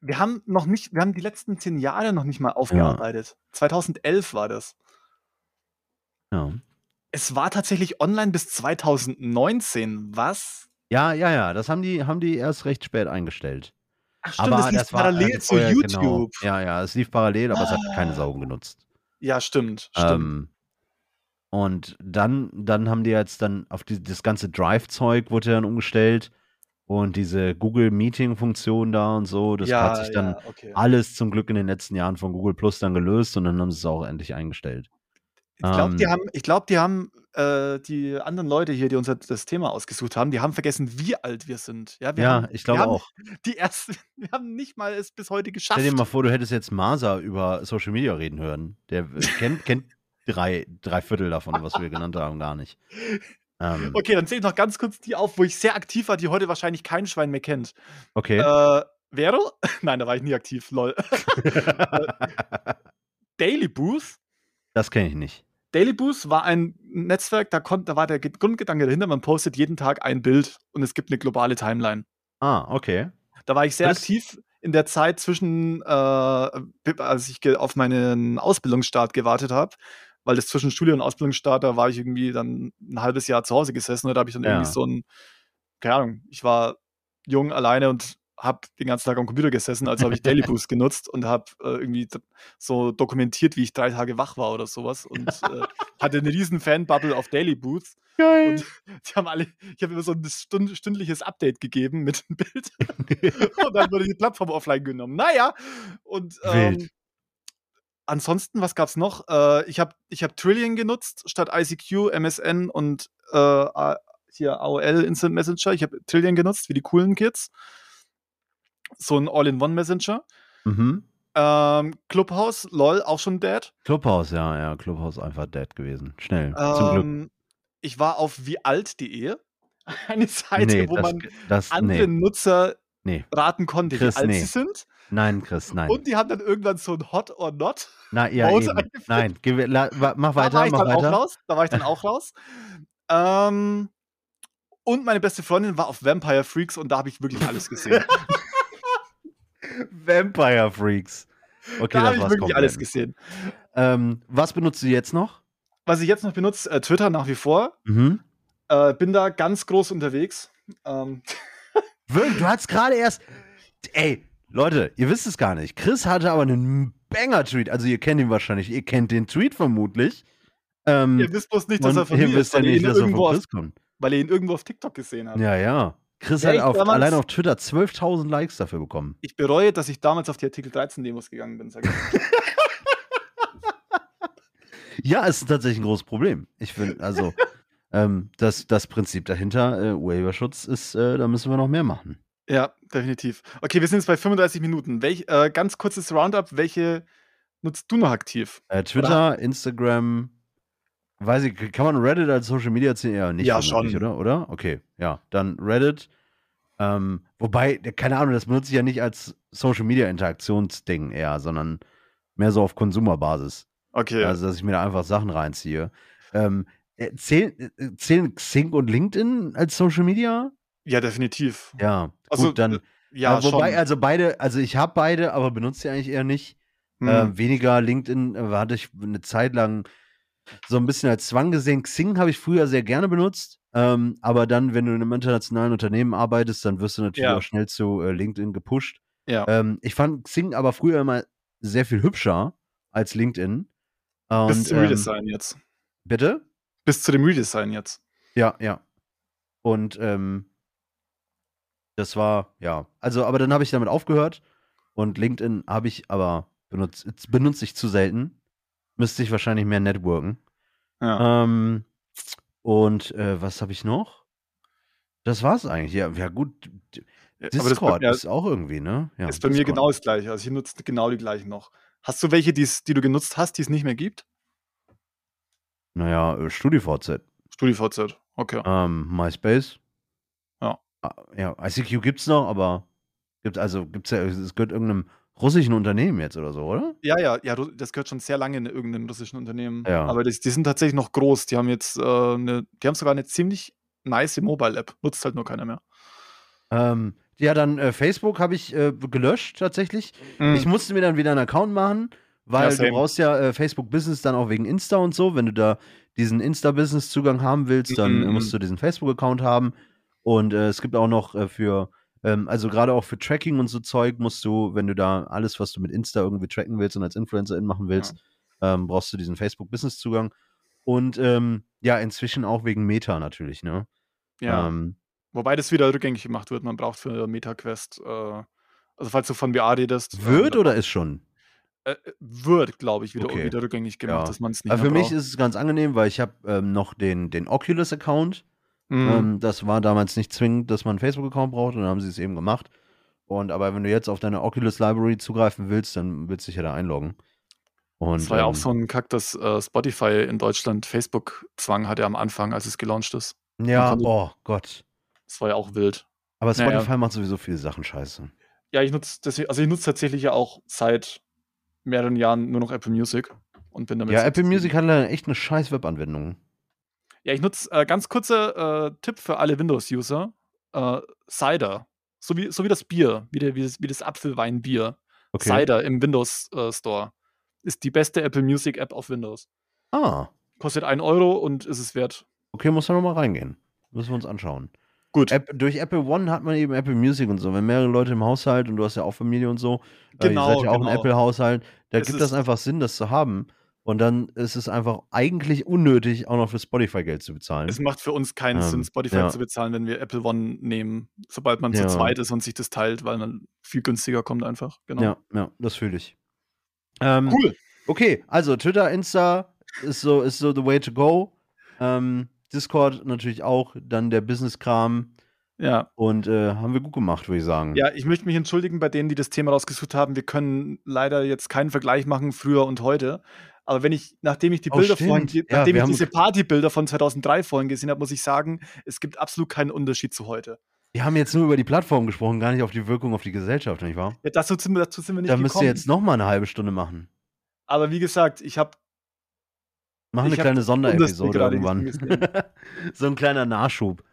Wir haben noch nicht, wir haben die letzten zehn Jahre noch nicht mal aufgearbeitet. 2011 war das. Ja. Es war tatsächlich online bis 2019. Was? Ja, ja, ja, das haben die, haben die erst recht spät eingestellt. Ach stimmt, das lief war, parallel äh, zu vorher, YouTube. Genau. Ja, ja, es lief parallel, aber es hat keine Sau genutzt. Ja, stimmt, stimmt. Ähm, und dann, dann haben die jetzt dann auf die, das ganze Drive-Zeug wurde dann umgestellt und diese Google Meeting-Funktion da und so, das hat sich dann ja, okay. alles zum Glück in den letzten Jahren von Google Plus dann gelöst und dann haben sie es auch endlich eingestellt. Ich glaube, die ähm, haben, ich glaub, die haben äh, die anderen Leute hier, die uns jetzt das Thema ausgesucht haben, die haben vergessen, wie alt wir sind. Ja, wir ja, haben, ich wir glaube haben auch. *laughs* Die ersten, wir haben nicht mal es bis heute geschafft. Stell dir mal vor, du hättest jetzt Masa über Social Media reden hören. Der äh, kennt, kennt drei, drei Viertel davon, was wir genannt haben, gar nicht. Ähm, Okay, dann zähle ich noch ganz kurz die auf, wo ich sehr aktiv war, die heute wahrscheinlich kein Schwein mehr kennt. okay. Äh, Vero? *laughs* Nein, da war ich nie aktiv, lol. *laughs* Daily Booth? das kenne ich nicht. Daily Boost war ein Netzwerk, da, konnt, da war der Ge- Grundgedanke dahinter, man postet jeden Tag ein Bild und es gibt eine globale Timeline. Ah, okay. Da war ich sehr Das- aktiv in der Zeit zwischen, äh, als ich auf meinen Ausbildungsstart gewartet habe, weil das zwischen Studie und Ausbildungsstart, da war ich irgendwie dann ein halbes Jahr zu Hause gesessen und da habe ich dann Ja. irgendwie so ein, keine Ahnung, ich war jung alleine und habe den ganzen Tag am Computer gesessen, also habe ich Daily *laughs* Boost genutzt und habe äh, irgendwie so dokumentiert, wie ich drei Tage wach war oder sowas und *laughs* äh, hatte eine riesen Fanbubble auf Daily Boost. Geil. Und *laughs* die haben alle, ich habe immer so ein stund, stündliches Update gegeben mit einem Bild. und dann wurde die Plattform offline genommen. Naja, und ähm, ansonsten, was gab's noch? Äh, ich habe ich hab Trillion genutzt statt ICQ, MSN und äh, hier AOL Instant Messenger. Ich habe Trillion genutzt, wie die coolen Kids. So ein All-in-One-Messenger. Mhm. Ähm, Clubhouse, lol, auch schon dead. Clubhouse, ja, ja, Clubhouse einfach dead gewesen. Schnell. Zum Glück. Ähm, ich war auf wiealt.de. *laughs* Eine Seite, Nee, wo das, man das, andere nee, Nutzer nee. raten konnte, Chris, wie alt sie sind. Nein, Chris, nein. Und die haben dann irgendwann so ein Hot or Not. Na, ja. Nein, geh, la, mach Da war weiter, ich mach dann auch weiter. raus. Da war ich dann auch *laughs* raus. Ähm, und meine beste Freundin war auf Vampire Freaks und da habe ich wirklich alles gesehen. *laughs* Vampire Freaks. Okay, da habe ich wirklich komplett. alles gesehen. Ähm, was benutzt du jetzt noch? Was ich jetzt noch benutze, äh, Twitter nach wie vor. Mhm. Äh, bin da ganz groß unterwegs. Ähm, *laughs* Wirklich, du hast gerade erst Ey, Leute, ihr wisst es gar nicht. Chris hatte aber einen Banger-Tweet. Also ihr kennt ihn wahrscheinlich. Ihr kennt den Tweet vermutlich. Ähm, Ihr wisst bloß nicht, dass er von ihr mir wisst ist, ja weil nicht, er irgendwo von auf, Chris kommt. weil ihr ihn irgendwo auf TikTok gesehen habt. Ja, ja. Chris Ja, hat auf, damals- allein auf Twitter 12.000 Likes dafür bekommen. Ich bereue, dass ich damals auf die Artikel 13 Demos gegangen bin. Sag ich. *laughs* Ja, es ist tatsächlich ein großes Problem. Ich finde, also, *laughs* ähm, das, das Prinzip dahinter, äh, Urheberschutz, ist, äh, da müssen wir noch mehr machen. ja, definitiv. Okay, wir sind jetzt bei 35 Minuten. Welch, äh, ganz kurzes Roundup. Welche nutzt du noch aktiv? Äh, Twitter, Instagram, weiß ich, kann man Reddit als Social Media ziehen? Ja, nicht Ja, schon. oder? Oder? Okay, ja. Dann Reddit. Ähm, wobei, äh, keine Ahnung, das benutze ich ja nicht als Social Media Interaktionsding eher, sondern mehr so auf Konsumerbasis. Okay. Also, dass ich mir da einfach Sachen reinziehe. Ähm, äh, zählen, äh, zählen Xing und LinkedIn als Social Media? ja, definitiv. Ja, Also, gut, dann. äh, Ja, äh, wobei, schon. also beide, also ich habe beide, aber benutze sie eigentlich eher nicht. Hm. Äh, weniger LinkedIn äh, hatte ich eine Zeit lang so ein bisschen als Zwang gesehen. Xing habe ich früher sehr gerne benutzt. Ähm, aber dann, wenn du in einem internationalen Unternehmen arbeitest, dann wirst du natürlich Ja. auch schnell zu äh, LinkedIn gepusht. ja. Ähm, ich fand Xing aber früher immer sehr viel hübscher als LinkedIn. Und, Bis zum ähm, Redesign jetzt. bitte? Bis zu dem Redesign jetzt. Ja, ja. Und ähm, das war, ja. Also, aber dann habe ich damit aufgehört. Und LinkedIn habe ich aber benutzt, jetzt benutze ich zu selten. Müsste ich wahrscheinlich mehr networken. Ja. Ähm, und äh, was habe ich noch? Das war's eigentlich. Ja, ja gut. Das Discord mir, ist auch irgendwie, ne? Ja, ist bei mir Discord. genau das gleiche. Also ich nutze genau die gleichen noch. Hast du welche, die's, die du genutzt hast, die es nicht mehr gibt? Naja, äh, StudiVZ. StudiVZ. Okay. Ähm, MySpace. Ja. Ah, Ja, ICQ gibt's noch, aber gibt also gibt's ja, es gehört irgendeinem russischen Unternehmen jetzt oder so, oder? Ja, ja, ja, das gehört schon sehr lange in irgendeinem russischen Unternehmen. Ja. Aber das, die sind tatsächlich noch groß. Die haben jetzt äh, eine, die haben sogar eine ziemlich nice Mobile-App. Nutzt halt nur keiner mehr. Ähm, ja, dann äh, Facebook habe ich äh, gelöscht tatsächlich. Mhm. Ich musste mir dann wieder einen Account machen, weil Ja, du brauchst ja äh, Facebook Business dann auch wegen Insta und so. Wenn du da diesen Insta-Business-Zugang haben willst, dann äh, Mhm. musst du diesen Facebook-Account haben. Und äh, es gibt auch noch äh, für, ähm, also gerade auch für Tracking und so Zeug musst du, wenn du da alles, was du mit Insta irgendwie tracken willst und als Influencerin machen willst, ähm, brauchst du diesen Facebook-Business-Zugang. Und ähm, ja, inzwischen auch wegen Meta natürlich, ne? ja. Ähm, Wobei das wieder rückgängig gemacht wird. Man braucht für MetaQuest, äh, also falls du von VR redest. ähm, wird oder ist schon? Äh, wird, glaube ich, wieder, Okay. wieder rückgängig gemacht, Ja. dass man es nicht Aber mehr für mich braucht. ist es ganz angenehm, weil ich habe ähm, noch den, den Oculus-Account. Mhm. Ähm, das war damals nicht zwingend, dass man einen Facebook-Account braucht und dann haben sie es eben gemacht. Und aber wenn du jetzt auf deine Oculus Library zugreifen willst, dann willst du dich ja da einloggen. Und, Das war ja auch ähm, so ein Kack, dass äh, Spotify in Deutschland Facebook-Zwang hatte am Anfang, als es gelauncht ist. Ja, oh Gott. Das war ja auch wild. Aber Naja. Spotify macht sowieso viele Sachen scheiße. Ja, ich nutze deswegen, also ich nutze tatsächlich ja auch seit mehreren Jahren nur noch Apple Music und bin damit. Ja, Apple. Music hat leider echt eine scheiß Webanwendung. Ja, ich nutze äh, ganz kurzer äh, Tipp für alle Windows-User: äh, Cider. So wie, so wie das Bier, wie, der, wie, das, wie das Apfelweinbier. Okay. Cider im Windows äh, Store. Ist die beste Apple Music App auf Windows. Ah, Kostet 1 Euro und ist es wert. okay, muss man nochmal reingehen. Müssen wir uns anschauen. Gut. App, durch Apple One hat man eben Apple Music und so. Wenn mehrere Leute im Haushalt und du hast ja auch Familie und so, äh, Genau, ihr seid ja auch ein genau. Apple-Haushalt, da Es gibt das einfach Sinn, das zu haben. Und dann ist es einfach eigentlich unnötig, auch noch für Spotify Geld zu bezahlen. Es macht für uns keinen Ähm, Sinn, Spotify ja. zu bezahlen, wenn wir Apple One nehmen, sobald man Ja. zu zweit ist und sich das teilt, weil man viel günstiger kommt einfach. Genau. Ja, ja, das fühle ich. Ähm, Cool. Okay, also Twitter, Insta ist so, ist so the way to go. Ähm, Discord natürlich auch, dann der Business-Kram Ja. und äh, haben wir gut gemacht, würde ich sagen. Ja, ich möchte mich entschuldigen bei denen, die das Thema rausgesucht haben. Wir können leider jetzt keinen Vergleich machen, früher und heute. Aber wenn ich, nachdem ich die Oh, Bilder stimmt. vorhin, Ja, nachdem ich diese Partybilder von 2003 vorhin gesehen habe, muss ich sagen, es gibt absolut keinen Unterschied zu heute. Wir haben jetzt nur über die Plattform gesprochen, gar nicht auf die Wirkung auf die Gesellschaft, nicht wahr? Ja, dazu, sind wir- dazu sind wir nicht Da müsst ihr jetzt noch mal eine halbe Stunde machen. Aber wie gesagt, ich habe Machen eine kleine Sonderepisode irgendwann. *laughs* so ein kleiner Nachschub.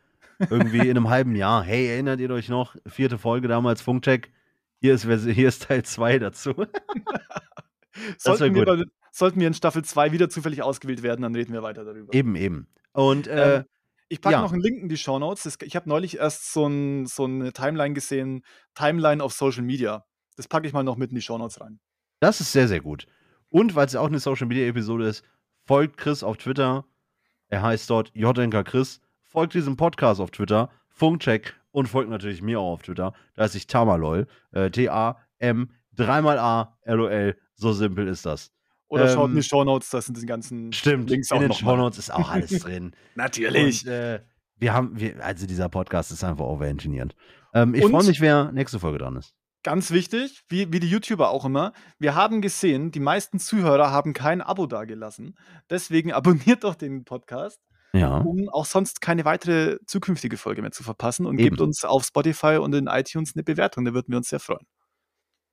Irgendwie in einem halben Jahr. Hey, erinnert ihr euch noch? Vierte Folge damals, Funkcheck. Hier ist, hier ist Teil 2 dazu. *laughs* sollten, wir gut. bei, sollten wir in Staffel 2 wieder zufällig ausgewählt werden, dann reden wir weiter darüber. eben, eben. Und äh, Ähm, Ich packe Ja. noch einen Link in die Show Notes. Ich habe neulich erst so, ein, so eine Timeline gesehen, Timeline auf Social Media. Das packe ich mal noch mit in die Show Notes rein. Das ist sehr, sehr gut. Und weil es ja auch eine Social Media Episode ist, folgt Chris auf Twitter. Er heißt dort JNK Chris. Folgt diesem Podcast auf Twitter, Funkcheck und folgt natürlich mir auch auf Twitter. Da ist ich Tamalol. Äh, T-A-M, dreimal A, L-O-L. So simpel ist das. Oder schaut in Ähm, die Show Notes, da sind die ganzen Stimmt, Links in auch den noch mal. Shownotes ist auch alles *laughs* drin. Natürlich. Und, äh, wir haben, wir, also dieser Podcast ist einfach overengineert. Ähm, ich freue mich, wer nächste Folge dran ist. Ganz wichtig, wie, wie die YouTuber auch immer, wir haben gesehen, die meisten Zuhörer haben kein Abo dagelassen. Deswegen abonniert doch den Podcast, Ja. um auch sonst keine weitere zukünftige Folge mehr zu verpassen und Eben. gebt uns auf Spotify und in iTunes eine Bewertung, da würden wir uns sehr freuen.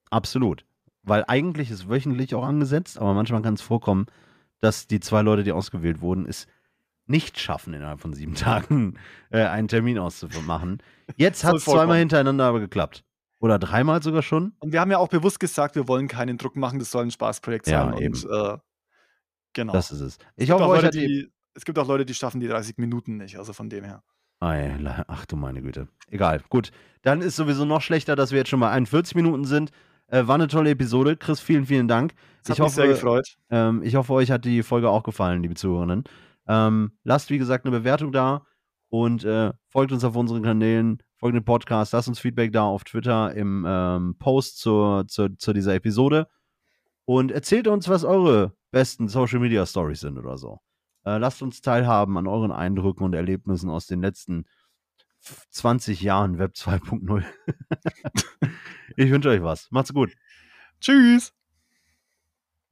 Absolut. Weil eigentlich ist wöchentlich auch angesetzt, aber manchmal kann es vorkommen, dass die zwei Leute, die ausgewählt wurden, es nicht schaffen, innerhalb von sieben *laughs* Tagen äh, einen Termin auszumachen. Jetzt hat es zweimal hintereinander aber geklappt. Oder dreimal sogar schon. Und wir haben ja auch bewusst gesagt, wir wollen keinen Druck machen, das soll ein Spaßprojekt Ja, sein. eben. Und äh, genau. Das ist es. es, Ich gibt hoffe, Leute, die. es gibt auch Leute, die schaffen die 30 Minuten nicht, also von dem her. Ach du meine Güte. Egal. Gut. Dann ist sowieso noch schlechter, dass wir jetzt schon bei 41 Minuten sind. Äh, war eine tolle Episode. Chris, vielen, vielen Dank. Hat Ich mich sehr hoffe, gefreut. Ähm, ich hoffe, euch hat die Folge auch gefallen, liebe Zuhörerinnen. Ähm, lasst, wie gesagt, eine Bewertung da und äh, folgt uns auf unseren Kanälen, folgt dem Podcast, lasst uns Feedback da auf Twitter im ähm, Post zur, zur, zu dieser Episode und erzählt uns, was eure besten Social Media Stories sind oder so. Äh, lasst uns teilhaben an euren Eindrücken und Erlebnissen aus den letzten 20 Jahren Web 2.0. *laughs* ich wünsche euch was. Macht's gut. Tschüss.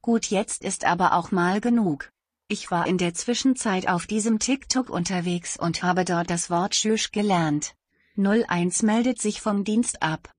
Gut, jetzt ist aber auch mal genug. Ich war in der Zwischenzeit auf diesem TikTok unterwegs und habe dort das Wort Tschüss gelernt. 01 meldet sich vom Dienst ab.